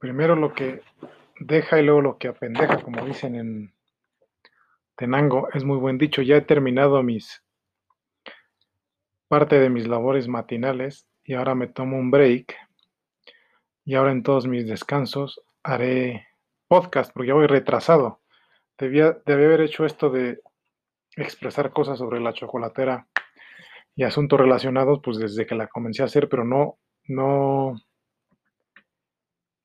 primero lo que deja y luego lo que apendeja, como dicen en Tenango, es muy buen dicho. Ya he terminado mis parte de mis labores matinales y ahora me tomo un break y ahora en todos mis descansos haré podcast porque ya voy retrasado. Debía, debía haber hecho esto de expresar cosas sobre la chocolatera y asuntos relacionados pues desde que la comencé a hacer, pero no, no,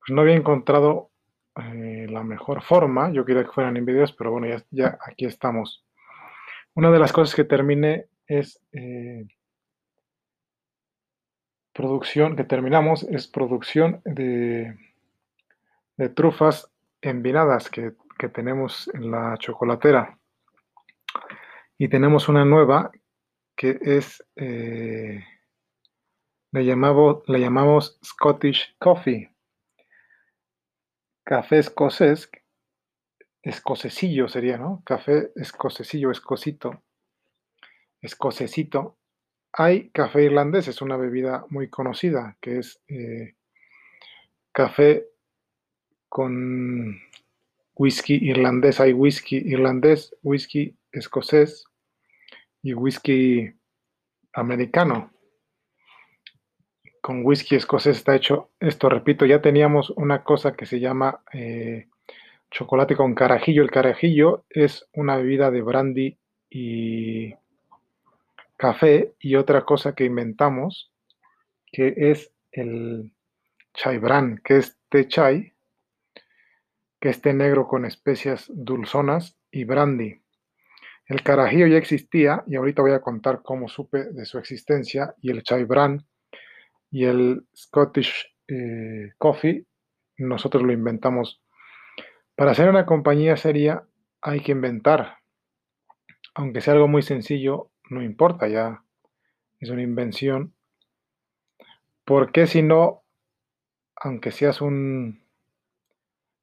no había encontrado eh, la mejor forma. Yo quería que fueran en videos, pero bueno, ya, aquí estamos. Una de las cosas que terminé es eh, producción, que terminamos, es producción de, de trufas envinadas que, que tenemos en la chocolatera. Y tenemos una nueva que es, eh, le, le llamamos Scottish Coffee café escocés, escocesillo sería, ¿no? Café escocesillo, escocito, escocecito. Hay café irlandés, es una bebida muy conocida, que es eh, café con whisky irlandés. Hay whisky irlandés, whisky escocés y whisky americano con whisky escocés está hecho esto, repito, ya teníamos una cosa que se llama eh, chocolate con carajillo. El carajillo es una bebida de brandy y café y otra cosa que inventamos que es el chai bran, que es té chai, que es té negro con especias dulzonas y brandy. El carajillo ya existía y ahorita voy a contar cómo supe de su existencia y el chai bran y el Scottish eh, Coffee, nosotros lo inventamos. Para hacer una compañía seria hay que inventar. Aunque sea algo muy sencillo, no importa, ya es una invención. Porque si no, aunque seas un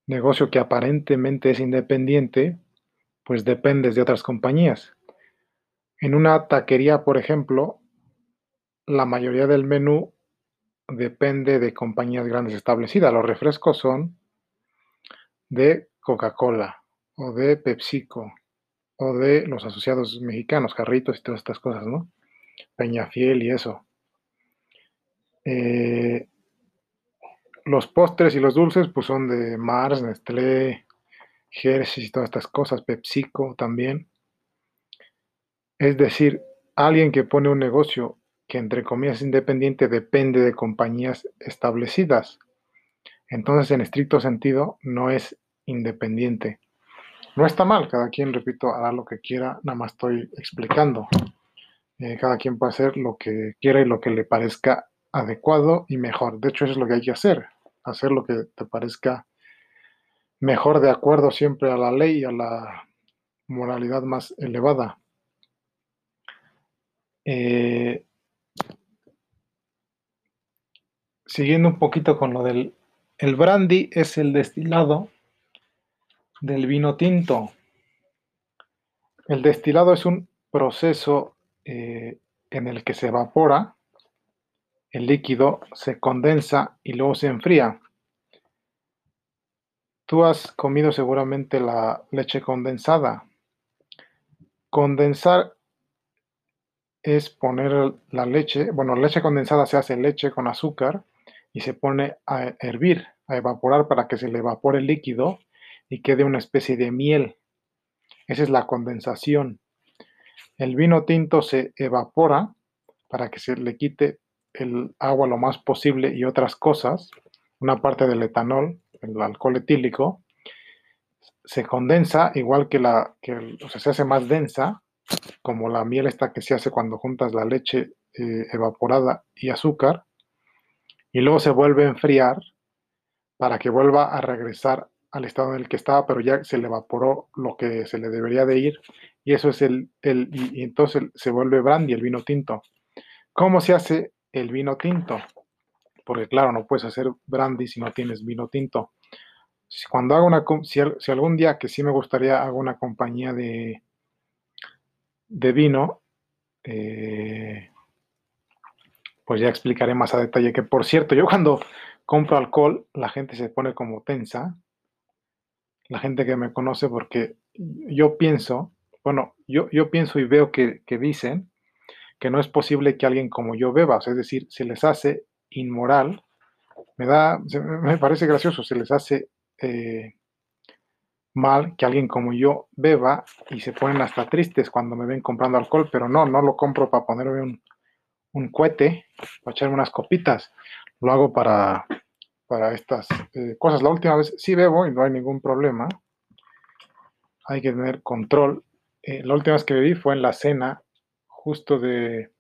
negocio que aparentemente es independiente, pues dependes de otras compañías. En una taquería, por ejemplo, la mayoría del menú depende de compañías grandes establecidas. Los refrescos son de Coca-Cola o de PepsiCo o de los asociados mexicanos, Carritos y todas estas cosas, ¿no? Peñafiel y eso. Eh, los postres y los dulces pues son de Mars, Nestlé, Hershey y todas estas cosas, PepsiCo también. Es decir, alguien que pone un negocio que entre comillas independiente depende de compañías establecidas. Entonces, en estricto sentido, no es independiente. No está mal, cada quien, repito, hará lo que quiera, nada más estoy explicando. Eh, cada quien puede hacer lo que quiera y lo que le parezca adecuado y mejor. De hecho, eso es lo que hay que hacer, hacer lo que te parezca mejor de acuerdo siempre a la ley y a la moralidad más elevada. Eh, siguiendo un poquito con lo del el brandy es el destilado del vino tinto. El destilado es un proceso eh, en el que se evapora el líquido, se condensa y luego se enfría. Tú has comido seguramente la leche condensada. Condensar es poner la leche, bueno, leche condensada se hace leche con azúcar y se pone a hervir, a evaporar para que se le evapore el líquido y quede una especie de miel. Esa es la condensación. El vino tinto se evapora para que se le quite el agua lo más posible y otras cosas, una parte del etanol, el alcohol etílico, se condensa igual que la, que, o sea, se hace más densa, como la miel esta que se hace cuando juntas la leche eh, evaporada y azúcar, y luego se vuelve a enfriar para que vuelva a regresar al estado en el que estaba, pero ya se le evaporó lo que se le debería de ir y eso es el, el y entonces se vuelve brandy, el vino tinto. ¿Cómo se hace el vino tinto? Porque claro, no puedes hacer brandy si no tienes vino tinto. Cuando hago una, si, algún día que sí me gustaría hago una compañía de, de vino, eh, pues ya explicaré más a detalle que por cierto, yo cuando, compro alcohol, la gente se pone como tensa, la gente que me conoce, porque yo pienso, bueno, yo, yo pienso y veo que, dicen que no es posible que alguien como yo beba, es decir, se les hace inmoral, me da, me parece gracioso, se les hace eh, mal que alguien como yo beba y se ponen hasta tristes cuando me ven comprando alcohol, pero no, no lo compro para ponerme un, un cohete, para echarme unas copitas, lo hago para, para estas eh, cosas. La última vez sí bebo y no hay ningún problema, hay que tener control. Eh, la última vez que bebí fue en la cena justo de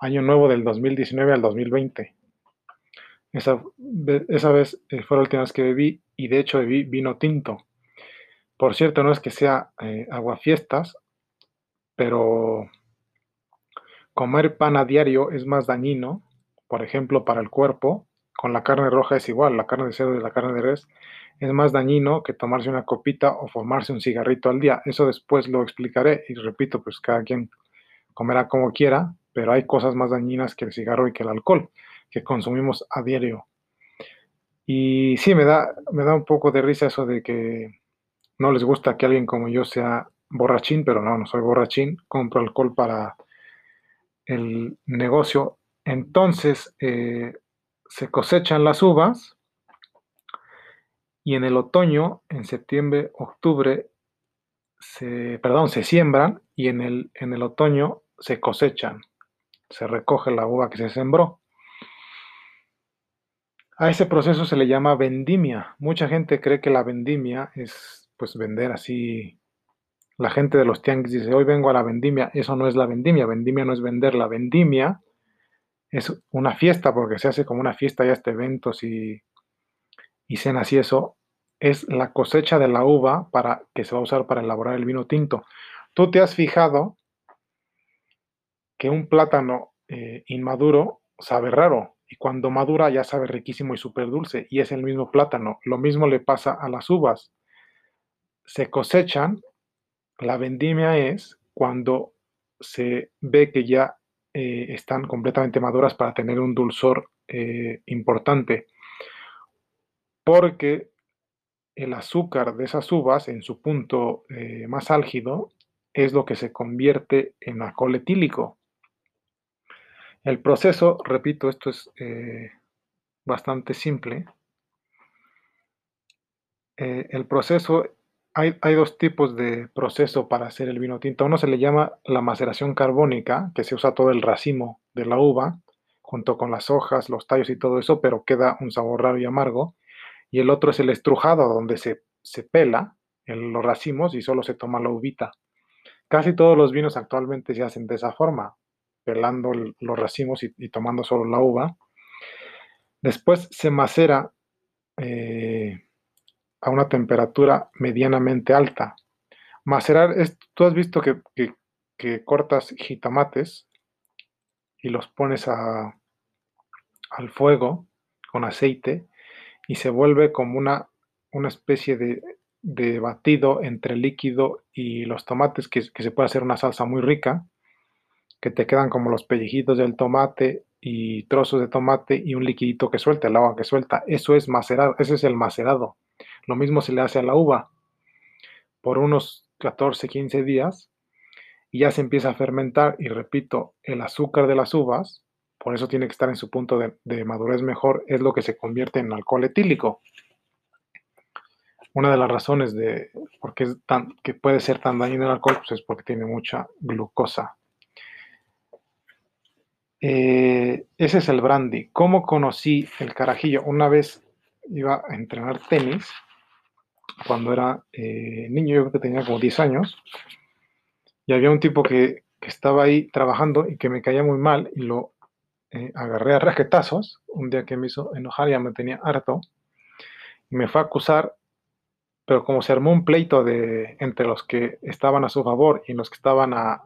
Año Nuevo del 2019 al 2020. Esa, esa vez eh, fue la última vez que bebí y de hecho bebí vino tinto. Por cierto, no es que sea aguafiestas, pero comer pan a diario es más dañino, por ejemplo, para el cuerpo. Con la carne roja es igual, la carne de cerdo y la carne de res es más dañino que tomarse una copita o formarse un cigarrito al día. Eso después lo explicaré y repito, pues cada quien comerá como quiera, pero hay cosas más dañinas que el cigarro y que el alcohol que consumimos a diario. Y sí, me da, me da un poco de risa eso de que no les gusta que alguien como yo sea borrachín, pero no, no soy borrachín, compro alcohol para el negocio. Entonces eh, se cosechan las uvas y en el otoño, en septiembre, octubre, se, perdón, se siembran y en el, en el otoño se cosechan, se recoge la uva que se sembró. A ese proceso se le llama vendimia. Mucha gente cree que la vendimia es pues vender así. La gente de los tianguis dice, hoy vengo a la vendimia. Eso no es la vendimia. Vendimia no es vender. La vendimia es una fiesta porque se hace como una fiesta ya este eventos y, y cenas y eso. Es la cosecha de la uva para, que se va a usar para elaborar el vino tinto. Tú te has fijado que un plátano eh, inmaduro sabe raro y cuando madura ya sabe riquísimo y súper dulce y es el mismo plátano. Lo mismo le pasa a las uvas. Se cosechan, la vendimia es cuando se ve que ya eh, están completamente maduras para tener un dulzor eh, importante. Porque el azúcar de esas uvas en su punto eh, más álgido es lo que se convierte en alcohol etílico. El proceso, repito, esto es bastante simple. El proceso, hay, dos tipos de proceso para hacer el vino tinto. Uno se le llama la maceración carbónica, que se usa todo el racimo de la uva, junto con las hojas, los tallos y todo eso, pero queda un sabor raro y amargo. Y el otro es el estrujado, donde se, se pela en los racimos y solo se toma la uvita. Casi todos los vinos actualmente se hacen de esa forma pelando los racimos y, tomando solo la uva. Después se macera eh, a una temperatura medianamente alta. Macerar es, tú has visto que, cortas jitomates y los pones al fuego con aceite y se vuelve como una, una especie de, batido entre líquido y los tomates que, que, se puede hacer una salsa muy rica que te quedan como los pellejitos del tomate y trozos de tomate y un liquidito que suelta, el agua que suelta. Eso es macerado, ese es el macerado. Lo mismo se le hace a la uva por unos 14, 15 días y ya se empieza a fermentar y repito, el azúcar de las uvas, por eso tiene que estar en su punto de, madurez mejor, es lo que se convierte en alcohol etílico. Una de las razones de por qué es tan, que puede ser tan dañino el alcohol pues es porque tiene mucha glucosa. Eh, ese es el brandy. ¿Cómo conocí el carajillo? Una vez iba a entrenar tenis cuando era eh, niño, yo creo que tenía como 10 años, y había un tipo que, estaba ahí trabajando y que me caía muy mal y lo eh, agarré a raquetazos, un día que me hizo enojar, ya me tenía harto, y me fue a acusar, pero como se armó un pleito de, entre los que estaban a su favor y los que estaban a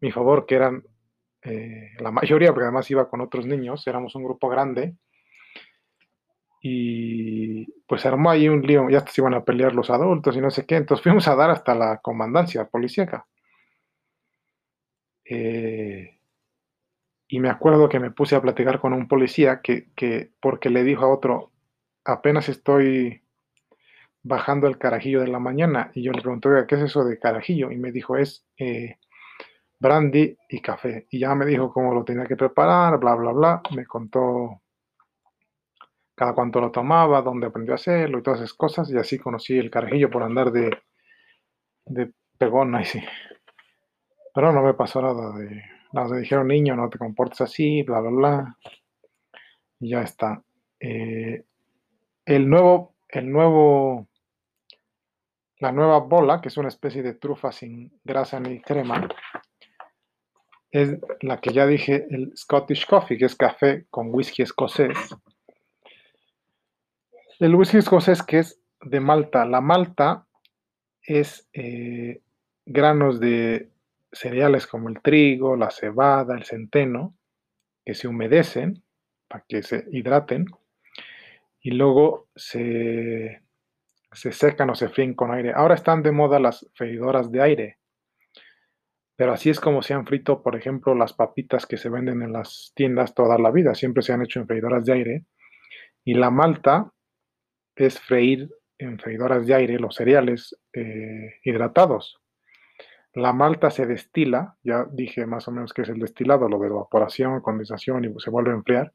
mi favor, que eran eh, la mayoría, porque además iba con otros niños, éramos un grupo grande, y pues armó ahí un lío, ya se iban a pelear los adultos y no sé qué, entonces fuimos a dar hasta la comandancia policíaca. Eh, Y me acuerdo que me puse a platicar con un policía que, que porque le dijo a otro, apenas estoy bajando el carajillo de la mañana. Y yo le pregunté, ¿qué es eso de carajillo? Y me dijo, es eh, brandy y café. Y ya me dijo cómo lo tenía que preparar, bla, bla, bla. Me contó cada cuánto lo tomaba, dónde aprendió a hacerlo y todas esas cosas. Y así conocí el carajillo por andar de, de pegona y sí. Pero no me pasó nada de nos dijeron, niño, no te comportes así, bla, bla, bla. Y ya está. Eh, el nuevo, el nuevo, la nueva bola, que es una especie de trufa sin grasa ni crema, es la que ya dije, el Scottish Coffee, que es café con whisky escocés. El whisky escocés que es de malta. La malta es eh, granos de cereales como el trigo, la cebada, el centeno, que se humedecen para que se hidraten y luego se, se secan o se fríen con aire. Ahora están de moda las freidoras de aire, pero así es como se han frito, por ejemplo, las papitas que se venden en las tiendas toda la vida, siempre se han hecho en freidoras de aire. Y la malta es freír en freidoras de aire los cereales eh, hidratados. La malta se destila, ya dije más o menos que es el destilado, lo de evaporación, condensación y se vuelve a enfriar.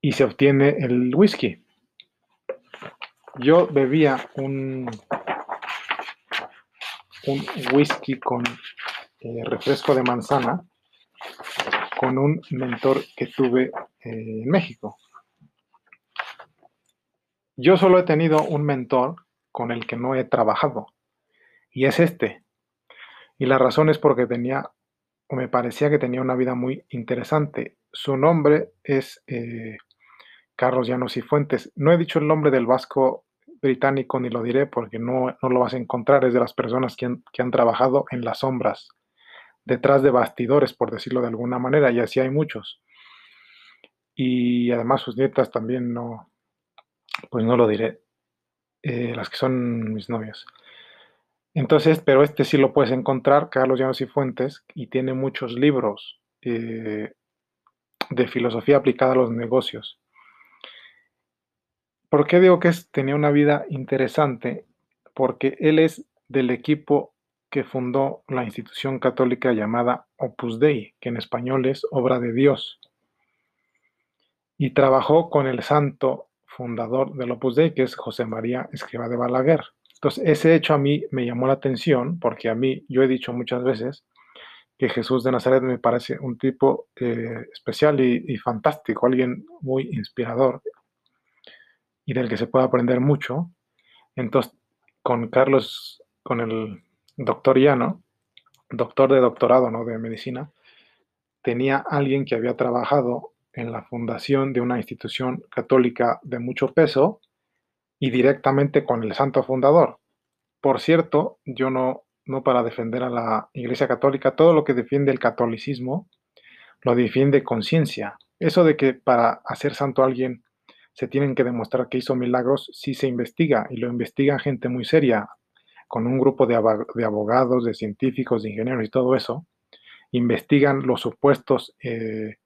Y se obtiene el whisky. Yo bebía un, un whisky con eh, refresco de manzana con un mentor que tuve eh, en México. Yo solo he tenido un mentor con el que no he trabajado. Y es este. Y la razón es porque tenía, o me parecía que tenía una vida muy interesante. Su nombre es eh, Carlos Llanos y Fuentes. No he dicho el nombre del vasco británico ni lo diré porque no, lo vas a encontrar. Es de las personas que han, que han trabajado en las sombras, detrás de bastidores, por decirlo de alguna manera, y así hay muchos. Y además sus nietas también no, pues no lo diré. Eh, las que son mis novias. Entonces, pero este sí lo puedes encontrar, Carlos Llanos y Fuentes, y tiene muchos libros eh, de filosofía aplicada a los negocios. ¿Por qué digo que tenía una vida interesante? Porque él es del equipo que fundó la institución católica llamada Opus Dei, que en español es Obra de Dios. Y trabajó con el santo fundador del Opus Dei, que es José María Escriba de Balaguer. Entonces, ese hecho a mí me llamó la atención porque a mí, yo he dicho muchas veces que Jesús de Nazaret me parece un tipo eh, especial y, fantástico, alguien muy inspirador y del que se puede aprender mucho. Entonces, con Carlos, con el doctor Llano, doctor de doctorado, ¿no? De medicina, tenía alguien que había trabajado en la fundación de una institución católica de mucho peso y directamente con el santo fundador. Por cierto, yo no, no para defender a la Iglesia Católica, todo lo que defiende el catolicismo lo defiende conciencia. Eso de que para hacer santo a alguien se tienen que demostrar que hizo milagros, sí se investiga y lo investiga gente muy seria, con un grupo de, abogados, de científicos, de ingenieros y todo eso, investigan los supuestos eh,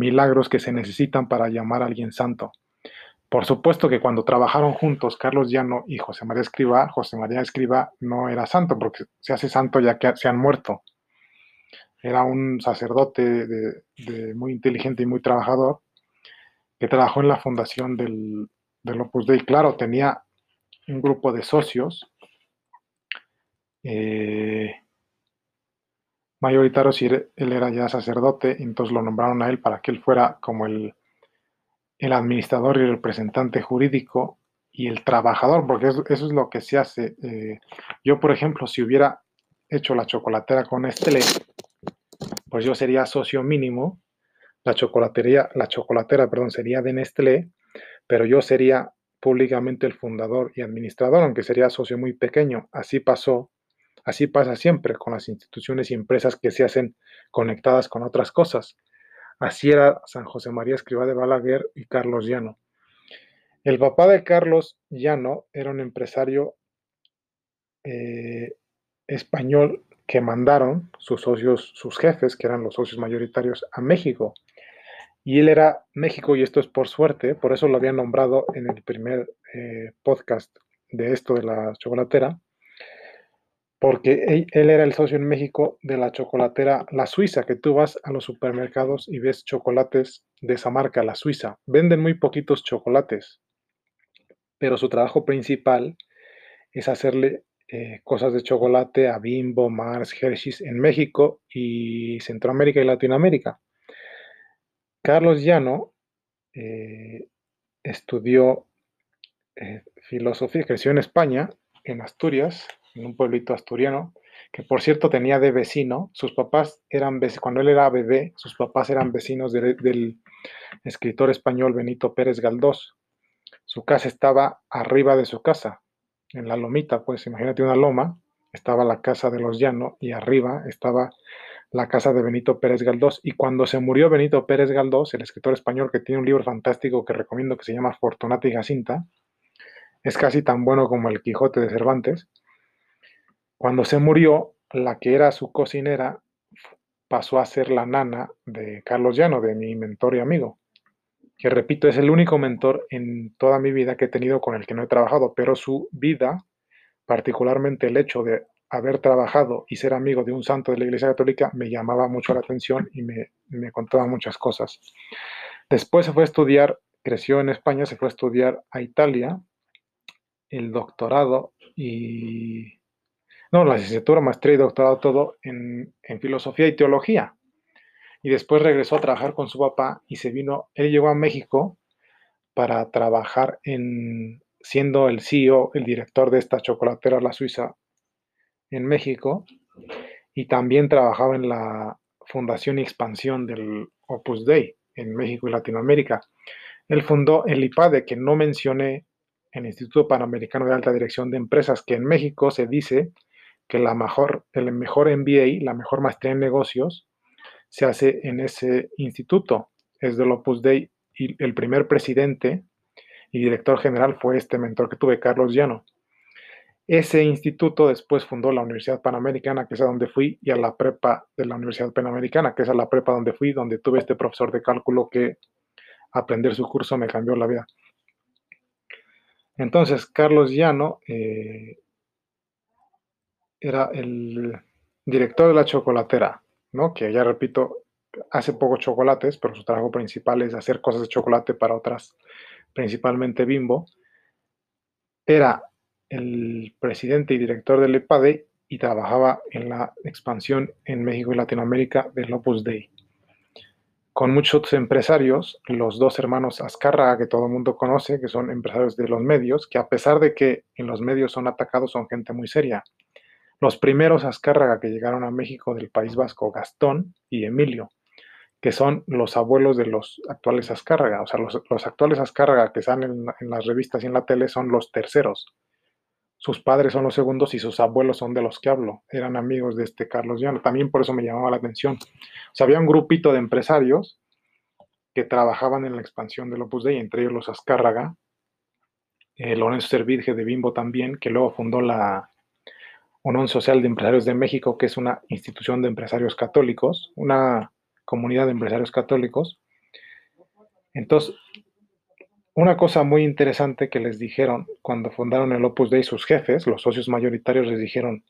milagros que se necesitan para llamar a alguien santo. Por supuesto que cuando trabajaron juntos Carlos Llano y José María Escriba, José María Escriba no era santo porque se hace santo ya que se han muerto. Era un sacerdote muy inteligente y muy trabajador que trabajó en la fundación del, del Opus Dei. Claro, tenía un grupo de socios eh, mayoritarios y él era ya sacerdote, entonces lo nombraron a él para que él fuera como el el administrador y el representante jurídico y el trabajador, porque eso, es lo que se hace. Eh, yo, por ejemplo, si hubiera hecho la chocolatera con Nestlé, pues yo sería socio mínimo, la chocolatería, la chocolatera, perdón, sería de Nestlé, pero yo sería públicamente el fundador y administrador, aunque sería socio muy pequeño. Así pasó, así pasa siempre con las instituciones y empresas que se hacen conectadas con otras cosas. Así era San José María Escribá de Balaguer y Carlos Llano. El papá de Carlos Llano era un empresario eh, español que mandaron sus socios, sus jefes, que eran los socios mayoritarios, a México. Y él era México, y esto es por suerte, por eso lo había nombrado en el primer eh, podcast de esto de la chocolatera, porque él, era el socio en México de la chocolatera La Suiza, que tú vas a los supermercados y ves chocolates de esa marca, La Suiza. Venden muy poquitos chocolates, pero su trabajo principal es hacerle eh, cosas de chocolate a Bimbo, Mars, Hershey's en México y Centroamérica y Latinoamérica. Carlos Llano eh, estudió eh, filosofía, creció en España, en Asturias, en un pueblito asturiano, que por cierto tenía de vecino, sus papás eran, cuando él era bebé, sus papás eran vecinos del escritor español Benito Pérez Galdós. Su casa estaba arriba de su casa, en la lomita, pues imagínate una loma, estaba la casa de los Llano y arriba estaba la casa de Benito Pérez Galdós. Y cuando se murió Benito Pérez Galdós, el escritor español que tiene un libro fantástico que recomiendo que se llama Fortunata y Jacinta, es casi tan bueno como el Quijote de Cervantes. Cuando se murió, la que era su cocinera pasó a ser la nana de Carlos Llano, de mi mentor y amigo que repito, es el único mentor en toda mi vida que he tenido con el que no he trabajado, pero su vida, particularmente el hecho de haber trabajado y ser amigo de un santo de la Iglesia Católica, me llamaba mucho la atención y me, me contaba muchas cosas. Después se fue a estudiar, creció en España, se fue a estudiar a Italia, el doctorado y... No, la licenciatura, maestría y doctorado, todo en, filosofía y teología y después regresó a trabajar con su papá y se vino, él llegó a México para trabajar en, siendo el CEO, el director de esta chocolatera La Suiza en México y también trabajaba en la fundación y expansión del Opus Dei en México y Latinoamérica. Él fundó el IPADE, que no mencioné, el Instituto Panamericano de Alta Dirección de Empresas, que en México se dice que la mejor, el mejor MBA, la mejor maestría en negocios, se hace en ese instituto. Es del Opus Dei y el primer presidente y director general fue este mentor que tuve, Carlos Llano. Ese instituto después fundó la Universidad Panamericana, que es a donde fui, y a la prepa de la Universidad Panamericana, que es a la prepa donde fui, donde tuve este profesor de cálculo que aprender su curso me cambió la vida. Entonces, Carlos Llano eh, era el director de la chocolatera. ¿no? Que ya repito, hace poco chocolates, pero su trabajo principal es hacer cosas de chocolate para otras, principalmente Bimbo. Era el presidente y director del EPADE y trabajaba en la expansión en México y Latinoamérica del Opus Dei. Con muchos empresarios, los dos hermanos Azcárraga, que todo el mundo conoce, que son empresarios de los medios, que a pesar de que en los medios son atacados, son gente muy seria. Los primeros Azcárraga que llegaron a México del País Vasco, Gastón y Emilio, que son los abuelos de los actuales Azcárraga. O sea, los, actuales Azcárraga que están en, las revistas y en la tele son los terceros. Sus padres son los segundos y sus abuelos son de los que hablo. Eran amigos de este Carlos Llano. También por eso me llamaba la atención. O sea, había un grupito de empresarios que trabajaban en la expansión del Opus Dei, entre ellos los Azcárraga, eh, Lorenzo Servidge de Bimbo también, que luego fundó la, Unión Social de Empresarios de México, que es una institución de empresarios católicos, una comunidad de empresarios católicos. Entonces, una cosa muy interesante que les dijeron cuando fundaron el Opus Dei sus jefes, los socios mayoritarios, les dijeron,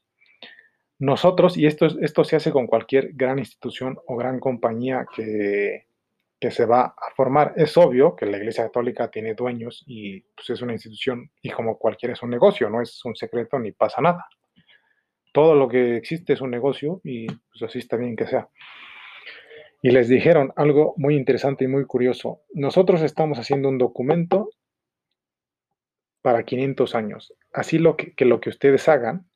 nosotros, y esto, esto se hace con cualquier gran institución o gran compañía que, que se va a formar, es obvio que la Iglesia Católica tiene dueños y pues, es una institución y como cualquiera es un negocio, no es un secreto ni pasa nada todo lo que existe es un negocio y pues así está bien que sea. Y les dijeron algo muy interesante y muy curioso. Nosotros estamos haciendo un documento para 500 años. Así lo que, lo que ustedes hagan,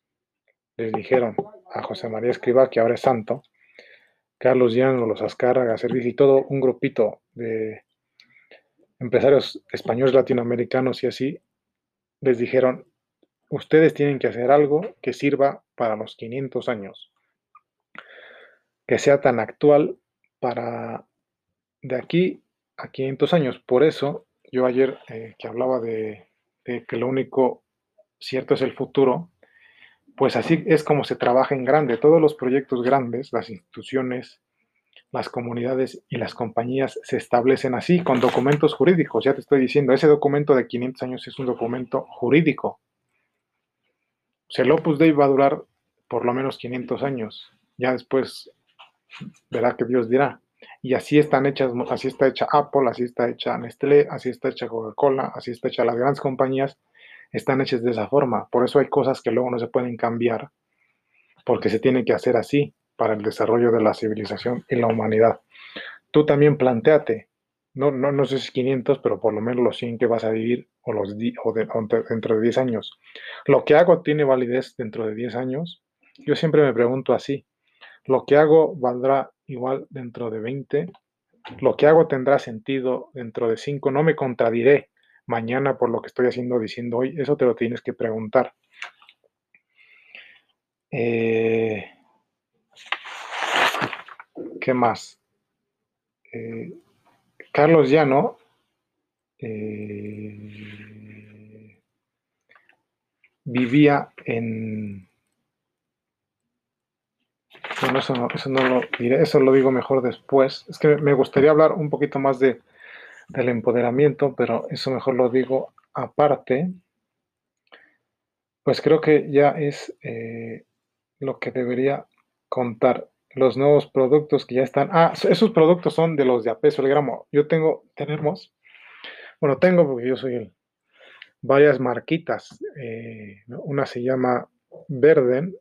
les dijeron a José María Escribá, que ahora es santo, Carlos Llano, los Azcárraga, Servicio y todo un grupito de empresarios españoles latinoamericanos y así, les dijeron, Ustedes tienen que hacer algo que sirva para los 500 años, que sea tan actual para de aquí a 500 años. Por eso, yo ayer eh, que hablaba de, que lo único cierto es el futuro, pues así es como se trabaja en grande. Todos los proyectos grandes, las instituciones, las comunidades y las compañías se establecen así, con documentos jurídicos. Ya te estoy diciendo, ese documento de 500 años es un documento jurídico. El Opus Dei va a durar por lo menos 500 años. Ya después verá que Dios dirá. Y así están hechas, así está hecha Apple, así está hecha Nestlé, así está hecha Coca-Cola, así está hecha las grandes compañías, están hechas de esa forma. Por eso hay cosas que luego no se pueden cambiar, porque se tiene que hacer así para el desarrollo de la civilización y la humanidad. Tú también planteate, no, no, no sé si 500, pero por lo menos los 100 que vas a vivir o, los o, dentro de 10 años. Lo que hago tiene validez dentro de 10 años. Yo siempre me pregunto así, ¿lo que hago valdrá igual dentro de 20? ¿Lo que hago tendrá sentido dentro de 5? No me contradiré mañana por lo que estoy haciendo diciendo hoy. Eso te lo tienes que preguntar. Eh, ¿Qué más? Eh, Carlos Llano eh, vivía en... Bueno, eso no, eso no lo diré, eso lo digo mejor después. Es que me gustaría hablar un poquito más de, del empoderamiento, pero eso mejor lo digo aparte. Pues creo que ya es eh, lo que debería contar los nuevos productos que ya están. Ah, esos productos son de los de a peso el gramo. Yo tengo, tenemos, bueno, tengo porque yo soy el, varias marquitas. Eh, una se llama Verden,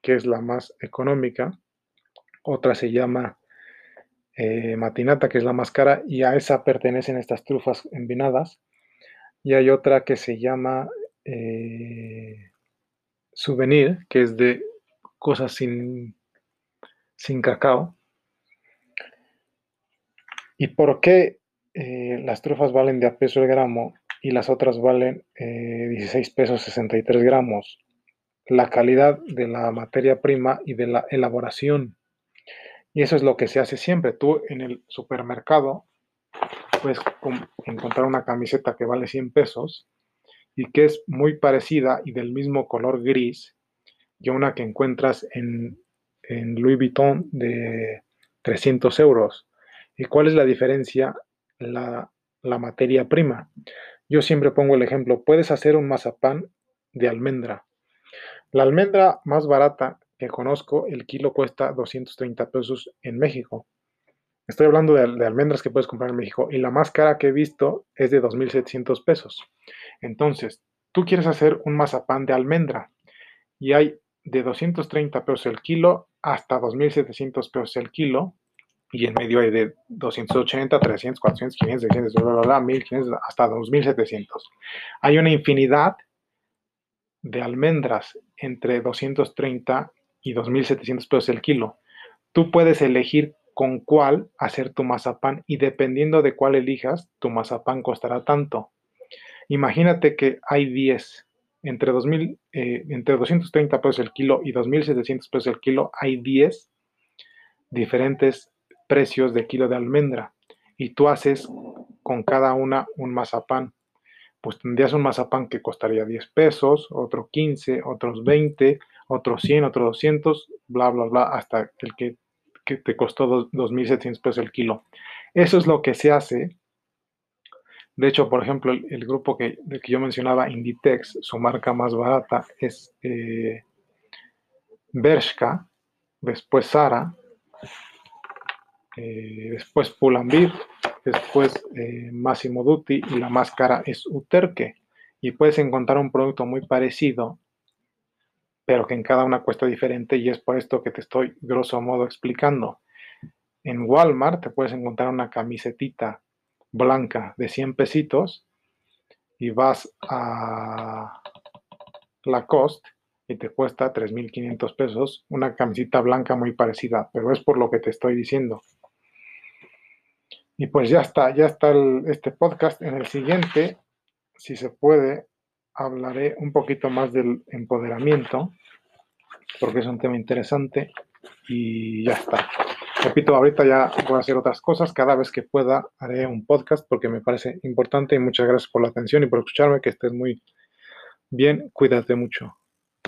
que es la más económica. Otra se llama eh, Matinata, que es la más cara, y a esa pertenecen estas trufas envinadas. Y hay otra que se llama eh, Souvenir, que es de cosas sin sin cacao. ¿Y por qué las trufas valen de a peso el gramo y las otras valen 16 eh, pesos 63 gramos? La calidad de la materia prima y de la elaboración. Y eso es lo que se hace siempre. Tú en el supermercado puedes encontrar una camiseta que vale 100 pesos y que es muy parecida y del mismo color gris que una que encuentras en en Louis Vuitton de 300 euros. ¿Y cuál es la diferencia? La, la materia prima. Yo siempre pongo el ejemplo, puedes hacer un mazapán de almendra. La almendra más barata que conozco, el kilo cuesta 230 pesos en México. Estoy hablando de, almendras que puedes comprar en México y la más cara que he visto es de 2.700 pesos. Entonces, tú quieres hacer un mazapán de almendra y hay de 230 pesos el kilo hasta 2.700 pesos el kilo, y en medio hay de 280, 300, 400, 500, 600, bla, bla, bla, 1500, hasta 2.700. Hay una infinidad de almendras entre 230 y 2.700 pesos el kilo. Tú puedes elegir con cuál hacer tu mazapán y dependiendo de cuál elijas, tu mazapán costará tanto. Imagínate que hay 10 entre, 2000, eh, entre 230 pesos el kilo y 2.700 pesos el kilo hay 10 diferentes precios de kilo de almendra y tú haces con cada una un mazapán. Pues tendrías un mazapán que costaría 10 pesos, otro 15, otros 20, otros 100, otros 200, bla, bla, bla, hasta el que, que te costó 2.700 pesos el kilo. Eso es lo que se hace de hecho, por ejemplo, el, grupo que, que, yo mencionaba, Inditex, su marca más barata es eh, Bershka, después Sara, eh, después Pull&Bear, después eh, Massimo Dutti y la más cara es Uterque. Y puedes encontrar un producto muy parecido, pero que en cada una cuesta diferente y es por esto que te estoy grosso modo explicando. En Walmart te puedes encontrar una camisetita blanca de 100 pesitos y vas a Lacoste y te cuesta 3.500 pesos una camisita blanca muy parecida, pero es por lo que te estoy diciendo. Y pues ya está, ya está este podcast. En el siguiente, si se puede, hablaré un poquito más del empoderamiento, porque es un tema interesante y ya está. Repito, ahorita ya voy a hacer otras cosas. Cada vez que pueda haré un podcast porque me parece importante y muchas gracias por la atención y por escucharme. Que estés muy bien. Cuídate mucho.